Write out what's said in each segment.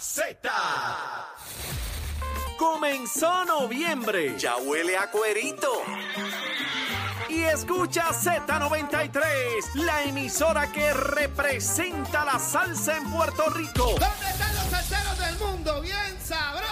Z. Comenzó noviembre. Ya huele a cuerito. Y escucha Z93, la emisora que representa la salsa en Puerto Rico. ¿Dónde están los salseros del mundo? Bien sabroso.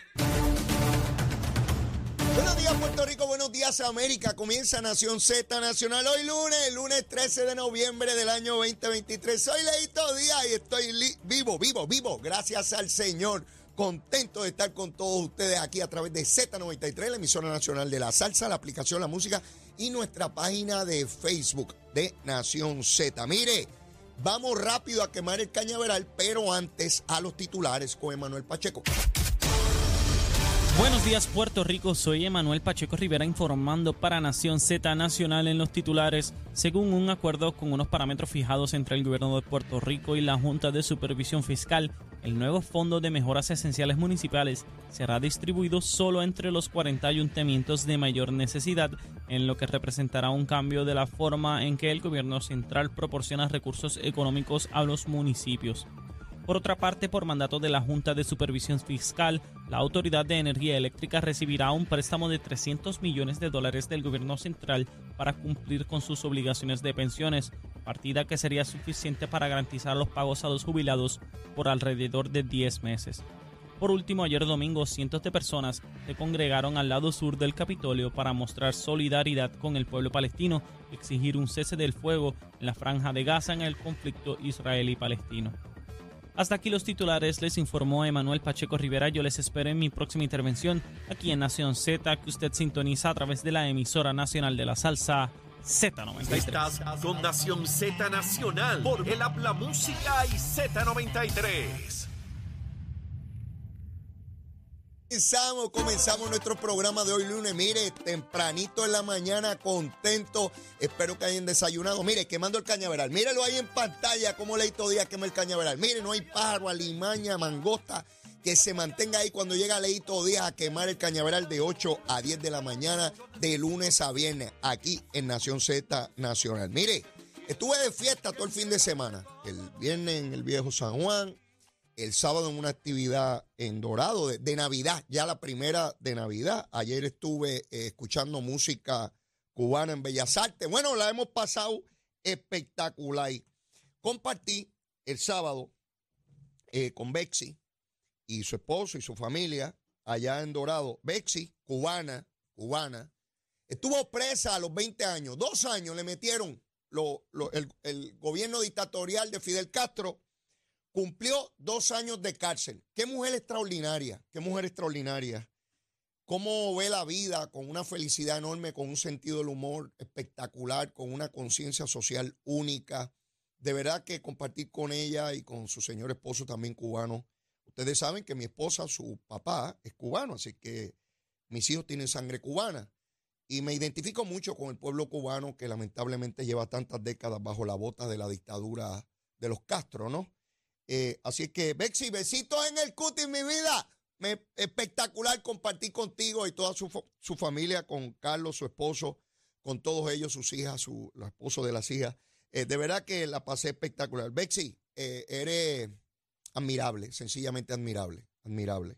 Buenos días, Puerto Rico. Buenos días, América. Comienza Nación Z Nacional hoy lunes, lunes 13 de noviembre del año 2023. Soy Leito Díaz y estoy vivo, vivo, vivo. Gracias al Señor. Contento de estar con todos ustedes aquí a través de Z93, la emisora nacional de la salsa, la aplicación La Música y nuestra página de Facebook de Nación Z. Mire, vamos rápido a quemar el cañaveral, pero antes a los titulares con Emanuel Pacheco. Buenos días Puerto Rico, soy Emanuel Pacheco Rivera informando para Nación Z Nacional en los titulares. Según un acuerdo con unos parámetros fijados entre el gobierno de Puerto Rico y la Junta de Supervisión Fiscal, el nuevo Fondo de Mejoras Esenciales Municipales será distribuido solo entre los 40 ayuntamientos de mayor necesidad, en lo que representará un cambio de la forma en que el gobierno central proporciona recursos económicos a los municipios. Por otra parte, por mandato de la Junta de Supervisión Fiscal, la Autoridad de Energía Eléctrica recibirá un préstamo de 300 millones de dólares del gobierno central para cumplir con sus obligaciones de pensiones, partida que sería suficiente para garantizar los pagos a los jubilados por alrededor de 10 meses. Por último, ayer domingo, cientos de personas se congregaron al lado sur del Capitolio para mostrar solidaridad con el pueblo palestino y exigir un cese del fuego en la franja de Gaza en el conflicto israelí-palestino. Hasta aquí los titulares, les informó Emanuel Pacheco Rivera. Yo les espero en mi próxima intervención aquí en Nación Z, que usted sintoniza a través de la emisora nacional de la salsa Z93. Estás con Nación Z Nacional por el Habla Música y Z93. Comenzamos, comenzamos nuestro programa de hoy lunes. Mire, tempranito en la mañana, contento. Espero que hayan desayunado. Mire, quemando el cañaveral. Mírelo ahí en pantalla, como Leito Díaz quema el cañaveral. Mire, no hay pájaro, alimaña, mangosta. Que se mantenga ahí cuando llega Leito Díaz a quemar el cañaveral de 8 a 10 de la mañana, de lunes a viernes, aquí en Nación Z Nacional. Mire, estuve de fiesta todo el fin de semana. El viernes en el viejo San Juan, el sábado en una actividad en Dorado de, Navidad, ya la primera de Navidad. Ayer estuve eh, escuchando música cubana en Bellas Artes. Bueno, la hemos pasado espectacular. Compartí el sábado eh, con Bexi y su esposo y su familia allá en Dorado. Bexi, cubana, cubana, estuvo presa a los 20 años. Dos años le metieron lo- lo- el, el gobierno dictatorial de Fidel Castro cumplió dos años de cárcel. Qué mujer extraordinaria, qué mujer extraordinaria. Cómo ve la vida con una felicidad enorme, con un sentido del humor espectacular, con una conciencia social única. De verdad que compartir con ella y con su señor esposo también cubano. Ustedes saben que mi esposa, su papá, es cubano, así que mis hijos tienen sangre cubana. Y me identifico mucho con el pueblo cubano que lamentablemente lleva tantas décadas bajo la bota de la dictadura de los Castro, ¿no? Eh, así que, Bexi, besitos en el cutis, mi vida. Me, espectacular compartir contigo y toda su, su familia, con Carlos, su esposo, con todos ellos, sus hijas, su, los esposos de las hijas. Eh, de verdad que la pasé espectacular. Bexi, eh, eres admirable, sencillamente admirable, admirable.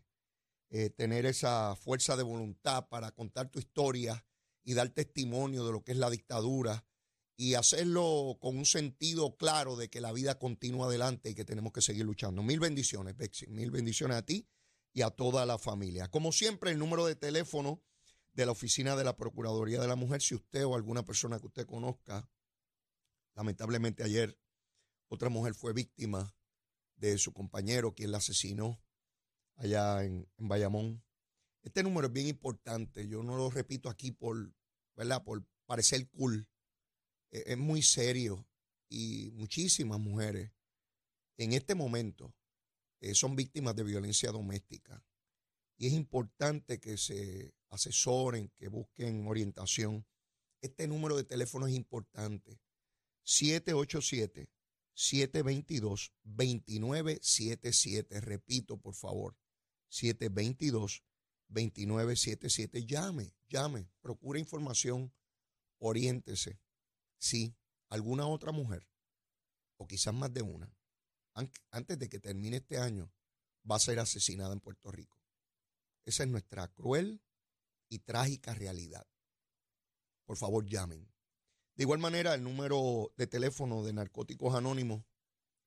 Tener esa fuerza de voluntad para contar tu historia y dar testimonio de lo que es la dictadura y hacerlo con un sentido claro de que la vida continúa adelante y que tenemos que seguir luchando. Mil bendiciones, Bexi. Mil bendiciones a ti y a toda la familia. Como siempre, el número de teléfono de la oficina de la Procuraduría de la Mujer, si usted o alguna persona que usted conozca, lamentablemente ayer otra mujer fue víctima de su compañero, quien la asesinó allá en, en Bayamón. Este número es bien importante. Yo no lo repito aquí por, ¿verdad? Por parecer cool. Eh, Es muy serio y muchísimas mujeres en este momento eh, son víctimas de violencia doméstica. Y es importante que se asesoren, que busquen orientación este número de teléfono es importante. 787-722-2977. Repito, por favor. 722-2977. Llame, llame, procure información, oriéntese. Sí, alguna otra mujer, o quizás más de una, antes de que termine este año, va a ser asesinada en Puerto Rico. Esa es nuestra cruel y trágica realidad. Por favor, llamen. De igual manera, el número de teléfono de Narcóticos Anónimos,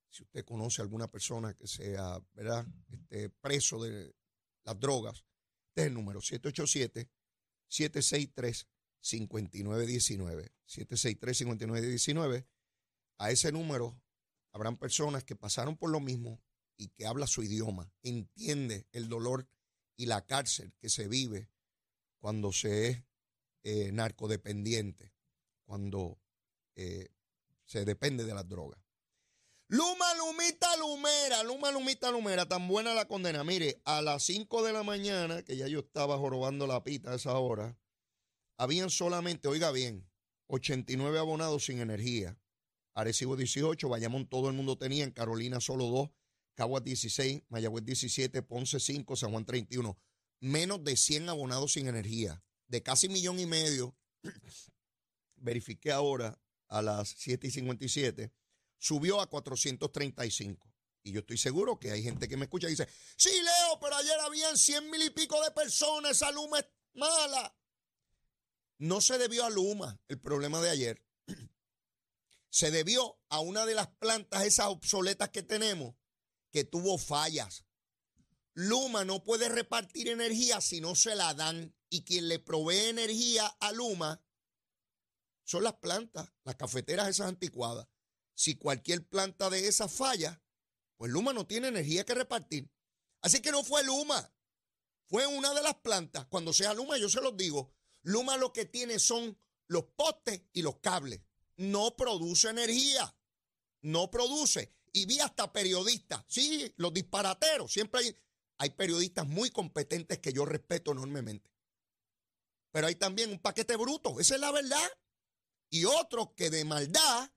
si usted conoce a alguna persona que sea ¿verdad? Este, preso de las drogas, este es el número 787-763-5919. 763-5919. A ese número habrán personas que pasaron por lo mismo y que habla su idioma, entiende el dolor y la cárcel que se vive cuando se es eh, narcodependiente, cuando eh, se depende de las drogas. Luma, Lumita, Lumera, Luma, Lumita, Lumera, tan buena la condena. Mire, a las 5 de la mañana, que ya yo estaba jorobando la pita a esa hora, habían solamente, oiga bien, 89 abonados sin energía. Arecibo 18, Bayamón todo el mundo tenía, en Carolina solo 2, Caguas 16, Mayagüez 17, Ponce 5, San Juan 31. Menos de 100 abonados sin energía. De casi millón y medio, verifiqué ahora a las 7 y 57, subió a 435. Y yo estoy seguro que hay gente que me escucha y dice, sí, Leo, pero ayer habían 100 mil y pico de personas, esa luma es mala. No se debió a Luma el problema de ayer. Se debió a una de las plantas esas obsoletas que tenemos que tuvo fallas. Luma no puede repartir energía si no se la dan y quien le provee energía a Luma son las plantas, las cafeteras esas anticuadas. Si cualquier planta de esas falla, pues Luma no tiene energía que repartir. Así que no fue Luma, fue una de las plantas. Cuando sea Luma, yo se los digo, Luma lo que tiene son los postes y los cables. No produce energía, no produce y vi hasta periodistas, sí, los disparateros, siempre hay, hay periodistas muy competentes que yo respeto enormemente. Pero hay también un paquete bruto, esa es la verdad. Y otros que de maldad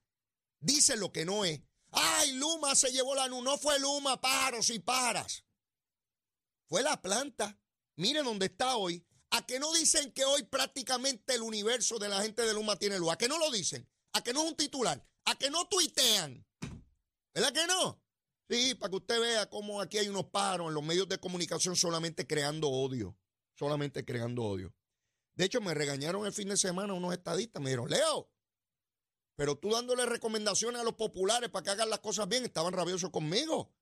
dicen lo que no es. Ay, Luma se llevó la luz, no fue Luma, pájaros y pájaras. Fue la planta. Miren dónde está hoy. ¿A que no dicen que hoy prácticamente el universo de la gente de Luma tiene luz? ¿A que no lo dicen? ¿A que no es un titular? ¿A que no tuitean? ¿Verdad que no? Sí, para que usted vea cómo aquí hay unos paros en los medios de comunicación solamente creando odio. Solamente creando odio. De hecho, me regañaron el fin de semana unos estadistas. Me dijeron, Leo, pero tú dándole recomendaciones a los populares para que hagan las cosas bien, estaban rabiosos conmigo.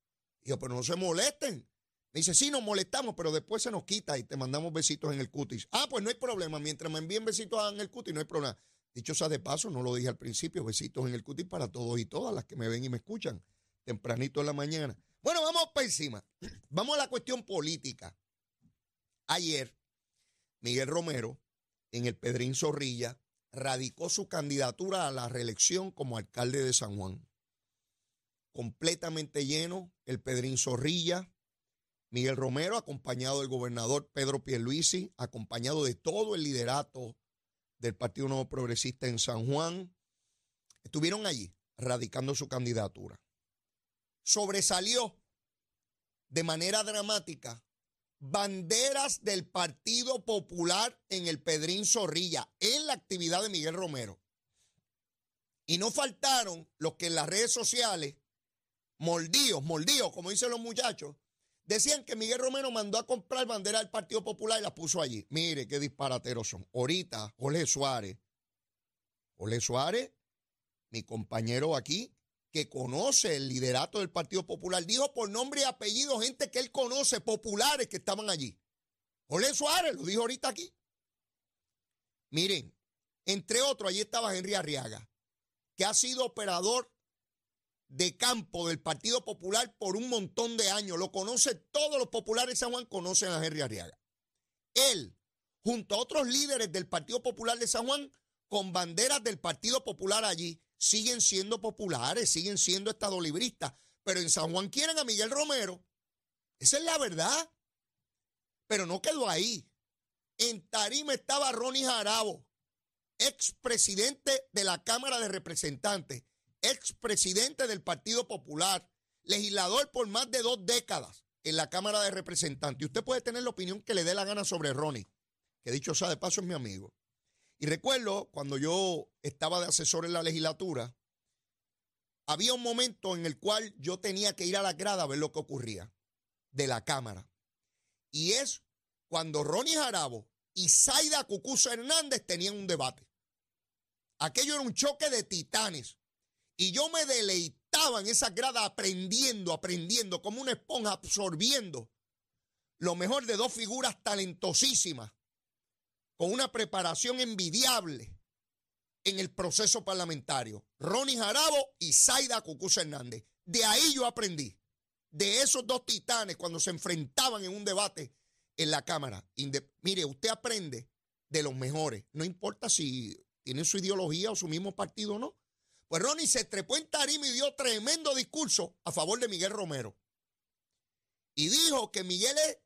Y yo, pero no se molesten. Me dice, sí, nos molestamos, pero después se nos quita y te mandamos besitos en el cutis. Ah, pues no hay problema. Mientras me envíen besitos en el cutis, no hay problema. Dicho sea de paso, no lo dije al principio, besitos en el cutis para todos y todas las que me ven y me escuchan tempranito en la mañana. Bueno, vamos para encima. Vamos a la cuestión política. Ayer, Miguel Romero, en el Pedrín Zorrilla, radicó su candidatura a la reelección como alcalde de San Juan. Completamente lleno el Pedrín Zorrilla. Miguel Romero, acompañado del gobernador Pedro Pierluisi, acompañado de todo el liderato del Partido Nuevo Progresista en San Juan, estuvieron allí radicando su candidatura. Sobresalió de manera dramática banderas del Partido Popular en el Pedrín Zorrilla, en la actividad de Miguel Romero. Y no faltaron los que en las redes sociales, moldíos, moldíos, como dicen los muchachos, Decían que Miguel Romero mandó a comprar bandera del Partido Popular y la puso allí. Mire qué disparateros son. Ahorita, Jorge Suárez. Jorge Suárez, mi compañero aquí, que conoce el liderato del Partido Popular, dijo por nombre y apellido gente que él conoce, populares que estaban allí. Jorge Suárez, lo dijo ahorita aquí. Miren, entre otros, allí estaba Henry Arriaga, que ha sido operador de campo del Partido Popular por un montón de años. Lo conoce todos los populares de San Juan, conocen a Henry Arriaga. Él, junto a otros líderes del Partido Popular de San Juan, con banderas del Partido Popular allí, siguen siendo populares, siguen siendo estadolibristas. Pero en San Juan quieren a Miguel Romero. Esa es la verdad. Pero no quedó ahí. En Tarima estaba Ronnie Jarabo, expresidente de la Cámara de Representantes, expresidente del Partido Popular, legislador por más de dos décadas en la Cámara de Representantes. Y usted puede tener la opinión que le dé la gana sobre Ronnie, que dicho sea de paso es mi amigo. Y recuerdo cuando yo estaba de asesor en la legislatura, había un momento en el cual yo tenía que ir a la grada a ver lo que ocurría de la Cámara. Y es cuando Ronnie Jarabo y Zaida Cucuso Hernández tenían un debate. Aquello era un choque de titanes. Y yo me deleitaba en esa grada aprendiendo, aprendiendo, como una esponja, absorbiendo lo mejor de dos figuras talentosísimas, con una preparación envidiable en el proceso parlamentario. Ronnie Jarabo y Zaida Cucusa Hernández. De ahí yo aprendí. De esos dos titanes cuando se enfrentaban en un debate en la Cámara. mire, usted aprende de los mejores. No importa si tienen su ideología o su mismo partido o no. Pues Ronnie se trepó en tarima y dio tremendo discurso a favor de Miguel Romero. Y dijo que Miguel es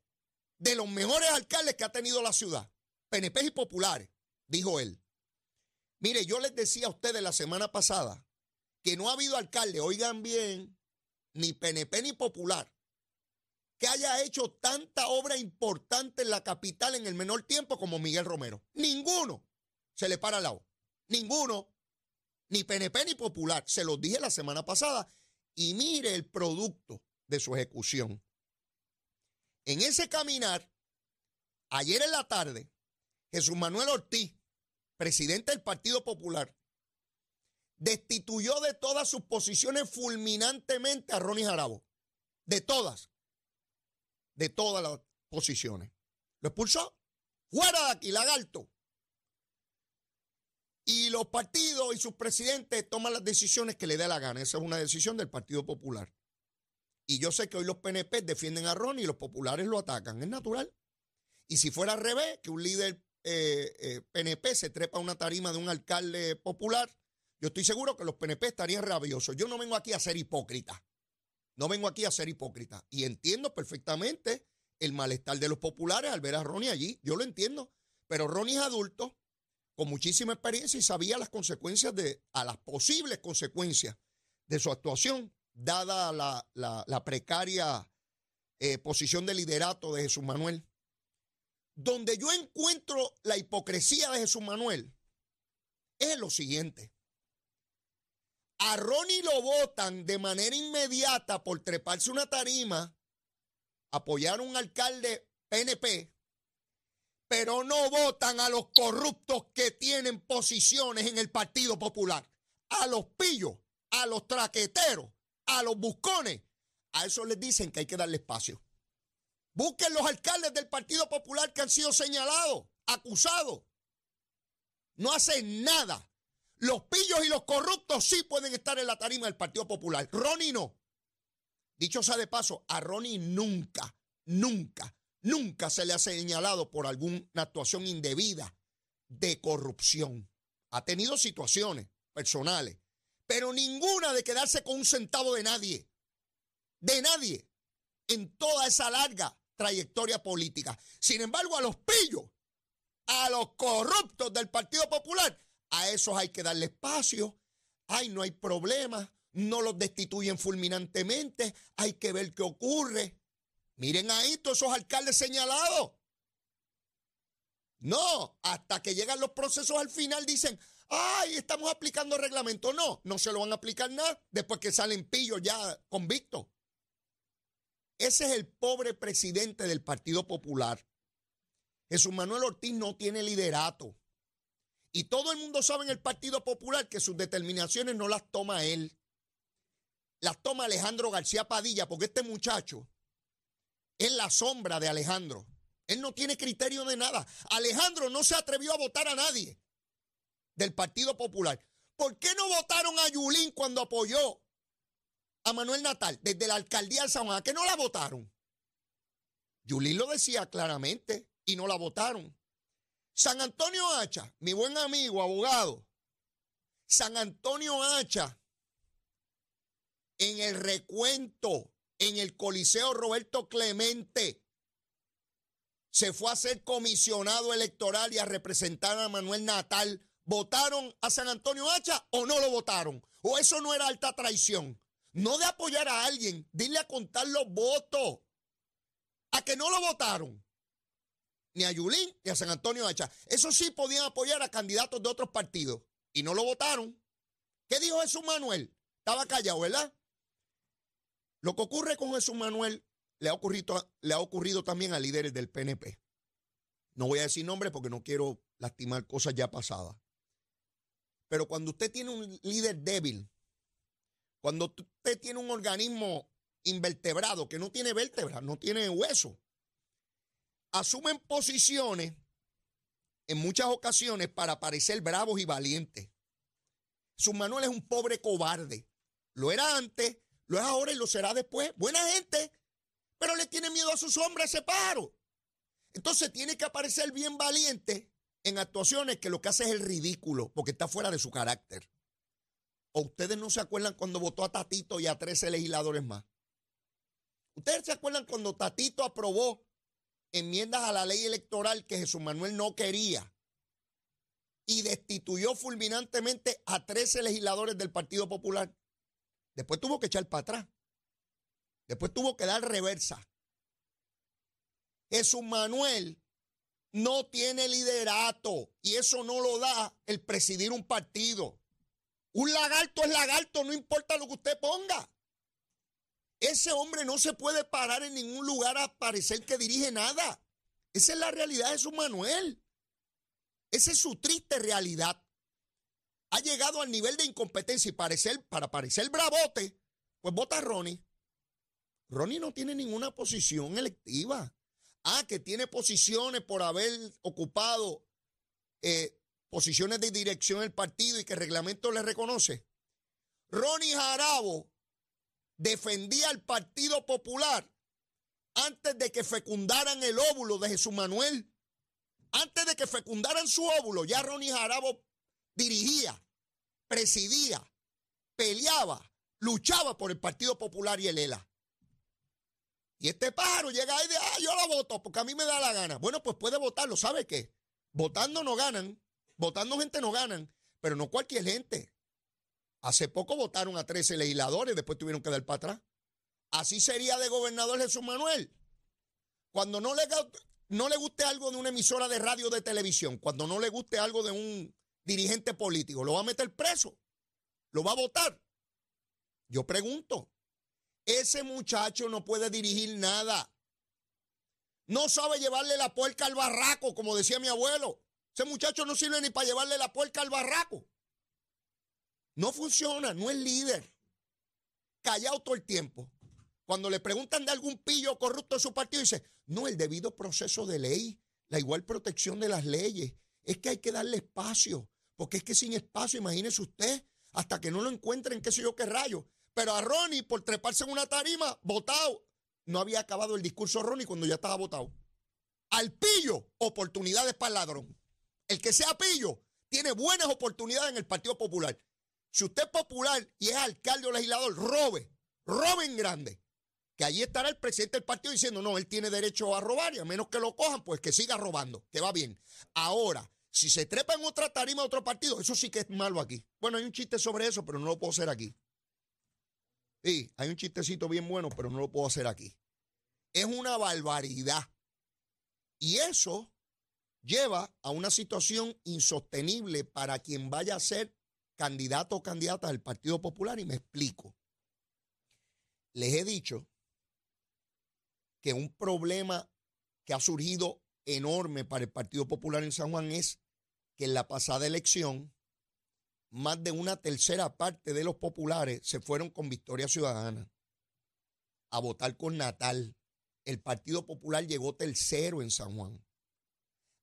de los mejores alcaldes que ha tenido la ciudad. PNP y populares, dijo él. Mire, yo les decía a ustedes la semana pasada que no ha habido alcalde, oigan bien, ni PNP ni popular, que haya hecho tanta obra importante en la capital en el menor tiempo como Miguel Romero. Ninguno se le para al lado. Ninguno ni PNP ni Popular. Se los dije la semana pasada. Y mire el producto de su ejecución. En ese caminar, ayer en la tarde, Jesús Manuel Ortiz, presidente del Partido Popular, destituyó de todas sus posiciones fulminantemente a Ronnie Jarabo. De todas. De todas las posiciones. Lo expulsó. Fuera de aquí, lagarto. Y los partidos y sus presidentes toman las decisiones que le dé la gana. Esa es una decisión del Partido Popular. Y yo sé que hoy los PNP defienden a Ronnie y los populares lo atacan. Es natural. Y si fuera al revés, que un líder PNP eh, eh, se trepa a una tarima de un alcalde popular, yo estoy seguro que los PNP estarían rabiosos. Yo no vengo aquí a ser hipócrita. No vengo aquí a ser hipócrita. Y entiendo perfectamente el malestar de los populares al ver a Ronnie allí. Yo lo entiendo. Pero Ronnie es adulto, con muchísima experiencia y sabía las consecuencias de, a las posibles consecuencias de su actuación, dada la, precaria eh, posición de liderato de Jesús Manuel. Donde yo encuentro la hipocresía de Jesús Manuel es lo siguiente. A Ronnie lo votan de manera inmediata por treparse una tarima, apoyar a un alcalde PNP pero no votan a los corruptos que tienen posiciones en el Partido Popular. A los pillos, a los traqueteros, a los buscones. A eso les dicen que hay que darle espacio. Busquen los alcaldes del Partido Popular que han sido señalados, acusados. No hacen nada. Los pillos y los corruptos sí pueden estar en la tarima del Partido Popular. Ronnie no. Dicho sea de paso, a Ronnie nunca, nunca Nunca se le ha señalado por alguna actuación indebida de corrupción. Ha tenido situaciones personales, pero ninguna de quedarse con un centavo de nadie. De nadie. En toda esa larga trayectoria política. Sin embargo, a los pillos, a los corruptos del Partido Popular, a esos hay que darle espacio. Ay, no hay problema. No los destituyen fulminantemente. Hay que ver qué ocurre. Miren ahí todos esos alcaldes señalados. No, hasta que llegan los procesos al final dicen, ay, estamos aplicando reglamento. No, no se lo van a aplicar nada después que salen pillos ya convictos. Ese es el pobre presidente del Partido Popular. Jesús Manuel Ortiz no tiene liderato. Y todo el mundo sabe en el Partido Popular que sus determinaciones no las toma él. Las toma Alejandro García Padilla, porque este muchacho es la sombra de Alejandro. Él no tiene criterio de nada. Alejandro no se atrevió a votar a nadie del Partido Popular. ¿Por qué no votaron a Yulín cuando apoyó a Manuel Natal desde la alcaldía de San Juan? ¿A qué no la votaron? Yulín lo decía claramente y no la votaron. San Antonio Hacha, mi buen amigo, abogado. San Antonio Hacha, en el recuento en el Coliseo Roberto Clemente. Se fue a ser comisionado electoral y a representar a Manuel Natal ¿Votaron a San Antonio Hacha o no lo votaron? ¿O eso no era alta traición? No de apoyar a alguien, dile a contar los votos. A que no lo votaron. Ni a Yulín ni a San Antonio Hacha. Eso sí podían apoyar a candidatos de otros partidos. Y no lo votaron. ¿Qué dijo Jesús Manuel? Estaba callado, ¿verdad? Lo que ocurre con Jesús Manuel le ha ocurrido, le ha ocurrido también a líderes del PNP. No voy a decir nombre porque no quiero lastimar cosas ya pasadas. Pero cuando usted tiene un líder débil, cuando usted tiene un organismo invertebrado que no tiene vértebra, no tiene hueso, asumen posiciones en muchas ocasiones para parecer bravos y valientes. Su Manuel es un pobre cobarde. Lo era antes, lo es ahora y lo será después. Buena gente, pero le tiene miedo a sus hombres ese paro. Entonces tiene que aparecer bien valiente en actuaciones que lo que hace es el ridículo, porque está fuera de su carácter. ¿O ustedes no se acuerdan cuando votó a Tatito y a 13 legisladores más? ¿Ustedes se acuerdan cuando Tatito aprobó enmiendas a la ley electoral que Jesús Manuel no quería y destituyó fulminantemente a 13 legisladores del Partido Popular? Después tuvo que echar para atrás. Después tuvo que dar reversa. Jesús Manuel no tiene liderato y eso no lo da el presidir un partido. Un lagarto es lagarto, no importa lo que usted ponga. Ese hombre no se puede parar en ningún lugar a parecer que dirige nada. Esa es la realidad de su Manuel. Esa es su triste realidad. Ha llegado al nivel de incompetencia y para parecer bravote, pues vota Ronnie. Ronnie no tiene ninguna posición electiva. Ah, que tiene posiciones por haber ocupado eh, posiciones de dirección del partido y que el reglamento le reconoce. Ronnie Jarabo defendía al Partido Popular antes de que fecundaran el óvulo de Jesús Manuel. Antes de que fecundaran su óvulo, ya Ronnie Jarabo dirigía, presidía, peleaba, luchaba por el Partido Popular y el ELA. Y este pájaro llega ahí de, ah, yo lo voto porque a mí me da la gana. Bueno, pues puede votarlo. ¿Sabe qué? Votando no ganan, votando gente no ganan, pero no cualquier gente. Hace poco votaron a 13 legisladores, después tuvieron que dar para atrás. Así sería de gobernador Jesús Manuel. Cuando no le, no le guste algo de una emisora de radio o de televisión, cuando no le guste algo de un dirigente político, lo va a meter preso, lo va a votar. Yo pregunto, ese muchacho no puede dirigir nada. No sabe llevarle la puerca al barraco, como decía mi abuelo. Ese muchacho no sirve ni para llevarle la puerca al barraco. No funciona, no es líder. Callado todo el tiempo. Cuando le preguntan de algún pillo corrupto de su partido, dice, no, el debido proceso de ley, la igual protección de las leyes. Es que hay que darle espacio, porque es que sin espacio, imagínese usted, hasta que no lo encuentren, qué sé yo qué rayo. Pero a Ronnie, por treparse en una tarima, votado, no había acabado el discurso Ronnie cuando ya estaba votado. Al pillo, oportunidades para el ladrón. El que sea pillo, tiene buenas oportunidades en el Partido Popular. Si usted es popular y es alcalde o legislador, robe, robe en grande. Que allí estará el presidente del partido diciendo, no, él tiene derecho a robar y a menos que lo cojan, pues que siga robando, que va bien. Ahora, si se trepa en otra tarima de otro partido, eso sí que es malo aquí. Bueno, hay un chiste sobre eso, pero no lo puedo hacer aquí. Sí, hay un chistecito bien bueno, pero no lo puedo hacer aquí. Es una barbaridad. Y eso lleva a una situación insostenible para quien vaya a ser candidato o candidata del Partido Popular y me explico. Les he dicho que un problema que ha surgido enorme para el Partido Popular en San Juan es que en la pasada elección más de una tercera parte de los populares se fueron con Victoria Ciudadana a votar con Natal. El Partido Popular llegó tercero en San Juan.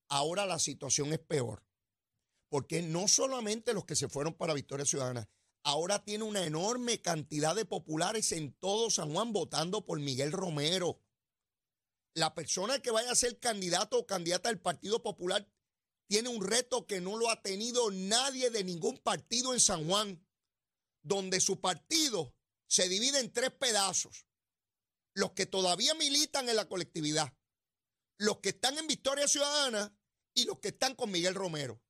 Ahora la situación es peor porque no solamente los que se fueron para Victoria Ciudadana, ahora tiene una enorme cantidad de populares en todo San Juan votando por Miguel Romero. La persona que vaya a ser candidato o candidata del Partido Popular tiene un reto que no lo ha tenido nadie de ningún partido en San Juan, donde su partido se divide en tres pedazos. Los que todavía militan en la colectividad, los que están en Victoria Ciudadana y los que están con Miguel Romero.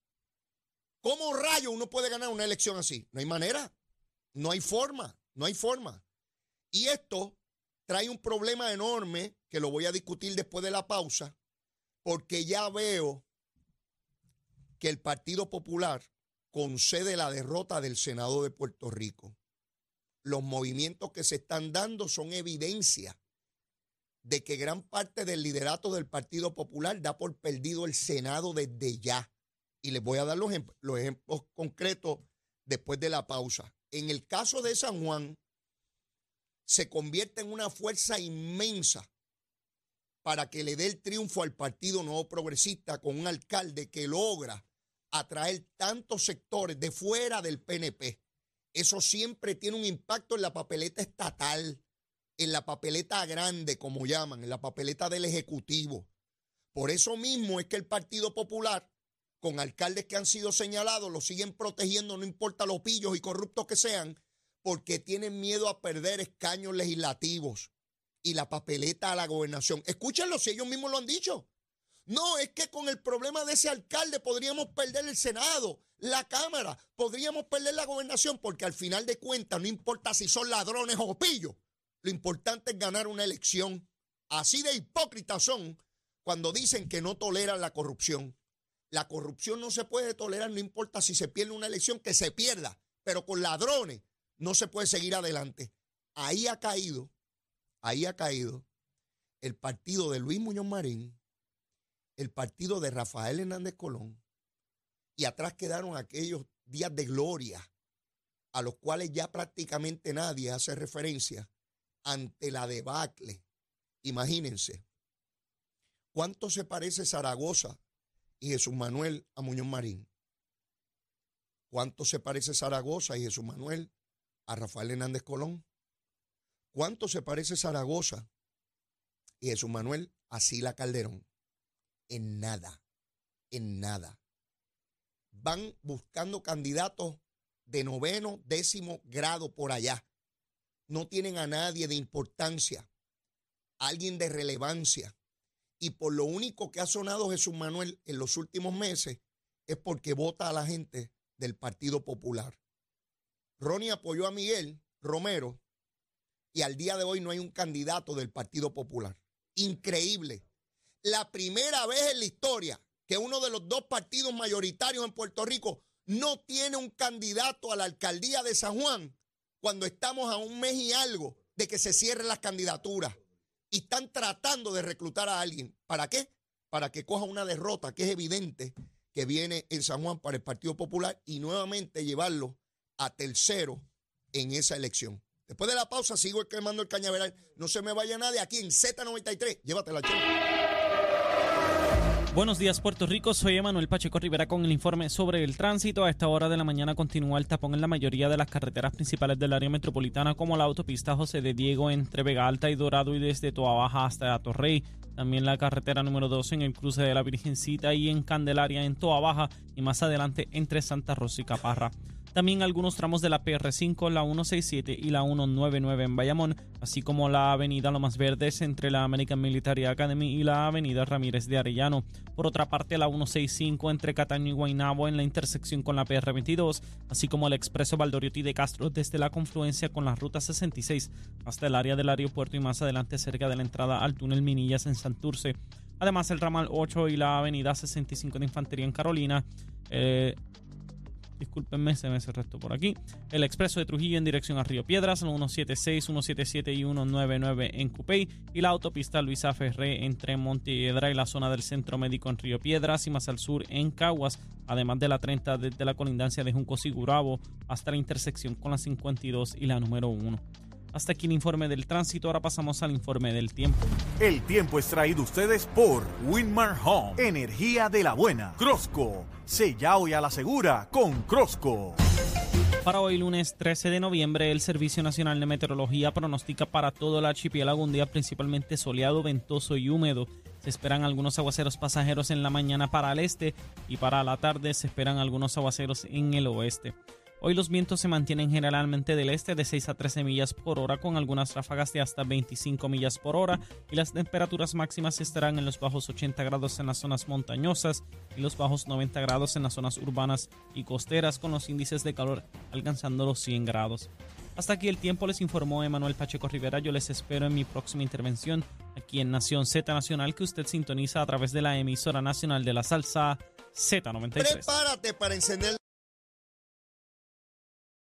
¿Cómo rayo uno puede ganar una elección así? No hay manera, no hay forma, no hay forma. Y esto trae un problema enorme que lo voy a discutir después de la pausa, porque ya veo que el Partido Popular concede la derrota del Senado de Puerto Rico. Los movimientos que se están dando son evidencia de que gran parte del liderato del Partido Popular da por perdido el Senado desde ya. Y les voy a dar los, los ejemplos concretos después de la pausa. En el caso de San Juan, se convierte en una fuerza inmensa para que le dé el triunfo al Partido Nuevo Progresista con un alcalde que logra atraer tantos sectores de fuera del PNP. Eso siempre tiene un impacto en la papeleta estatal, en la papeleta grande, como llaman, en la papeleta del Ejecutivo. Por eso mismo es que el Partido Popular, con alcaldes que han sido señalados, lo siguen protegiendo, no importa los pillos y corruptos que sean, porque tienen miedo a perder escaños legislativos y la papeleta a la gobernación. Escúchenlo si ellos mismos lo han dicho. No, es que con el problema de ese alcalde podríamos perder el Senado, la Cámara, podríamos perder la gobernación, porque al final de cuentas no importa si son ladrones o pillos, lo importante es ganar una elección. Así de hipócritas son cuando dicen que no toleran la corrupción. La corrupción no se puede tolerar, no importa si se pierde una elección, que se pierda, pero con ladrones no se puede seguir adelante. Ahí ha caído, ahí ha caído el partido de Luis Muñoz Marín, el partido de Rafael Hernández Colón y atrás quedaron aquellos días de gloria a los cuales ya prácticamente nadie hace referencia ante la debacle. Imagínense, ¿cuánto se parece Zaragoza y Jesús Manuel a Muñoz Marín? ¿Cuánto se parece Zaragoza y Jesús Manuel a Rafael Hernández Colón? ¿Cuánto se parece Zaragoza y Jesús Manuel a Sila Calderón? En nada, en nada. Van buscando candidatos de noveno, décimo grado por allá. No tienen a nadie de importancia, alguien de relevancia. Y por lo único que ha sonado Jesús Manuel en los últimos meses es porque vota a la gente del Partido Popular. Ronnie apoyó a Miguel Romero y al día de hoy no hay un candidato del Partido Popular. Increíble la primera vez en la historia que uno de los dos partidos mayoritarios en Puerto Rico no tiene un candidato a la alcaldía de San Juan cuando estamos a un mes y algo de que se cierren las candidaturas. Y están tratando de reclutar a alguien. ¿Para qué? Para que coja una derrota que es evidente que viene en San Juan para el Partido Popular y nuevamente llevarlo a tercero en esa elección. Después de la pausa sigo quemando el cañaveral. No se me vaya nadie aquí en Z93. Llévatela, chica. Buenos días Puerto Rico, soy Emanuel Pacheco Rivera con el informe sobre el tránsito. A esta hora de la mañana continúa el tapón en la mayoría de las carreteras principales del área metropolitana como la autopista José de Diego entre Vega Alta y Dorado y desde Toa Baja hasta Torrey. También la carretera número 2 en el cruce de la Virgencita y en Candelaria en Toa Baja y más adelante entre Santa Rosa y Caparra. También algunos tramos de la PR5, la 167 y la 199 en Bayamón, así como la avenida Lomas Verdes entre la American Military Academy y la avenida Ramírez de Arellano. Por otra parte, la 165 entre Cataño y Guaynabo en la intersección con la PR22, así como el expreso Valdoriotti de Castro desde la confluencia con la ruta 66 hasta el área del aeropuerto y más adelante cerca de la entrada al túnel Minillas en Santurce. Además, el ramal 8 y la avenida 65 de Infantería en Carolina. Eh, discúlpenme, se me cerró esto por aquí. El expreso de Trujillo en dirección a Río Piedras, 176, 177 y 199 en Cupey. Y la autopista Luisa Ferré entre Montiedra y la zona del Centro Médico en Río Piedras y más al sur en Caguas. Además de la 30 desde la colindancia de Junco Sigurabo hasta la intersección con la 52 y la número 1. Hasta aquí el informe del tránsito, ahora pasamos al informe del tiempo. El tiempo es traído ustedes por Winmar Home, energía de la buena. Crosco, sella hoy a la segura con Crosco. Para hoy lunes 13 de noviembre, el Servicio Nacional de Meteorología pronostica para todo el archipiélago un día principalmente soleado, ventoso y húmedo. Se esperan algunos aguaceros pasajeros en la mañana para el este y para la tarde se esperan algunos aguaceros en el oeste. Hoy los vientos se mantienen generalmente del este de 6 a 13 millas por hora con algunas ráfagas de hasta 25 millas por hora y las temperaturas máximas estarán en los bajos 80 grados en las zonas montañosas y los bajos 90 grados en las zonas urbanas y costeras con los índices de calor alcanzando los 100 grados. Hasta aquí el tiempo les informó Emanuel Pacheco Rivera. Yo les espero en mi próxima intervención aquí en Nación Z Nacional que usted sintoniza a través de la emisora nacional de la salsa Z93. Prepárate para encender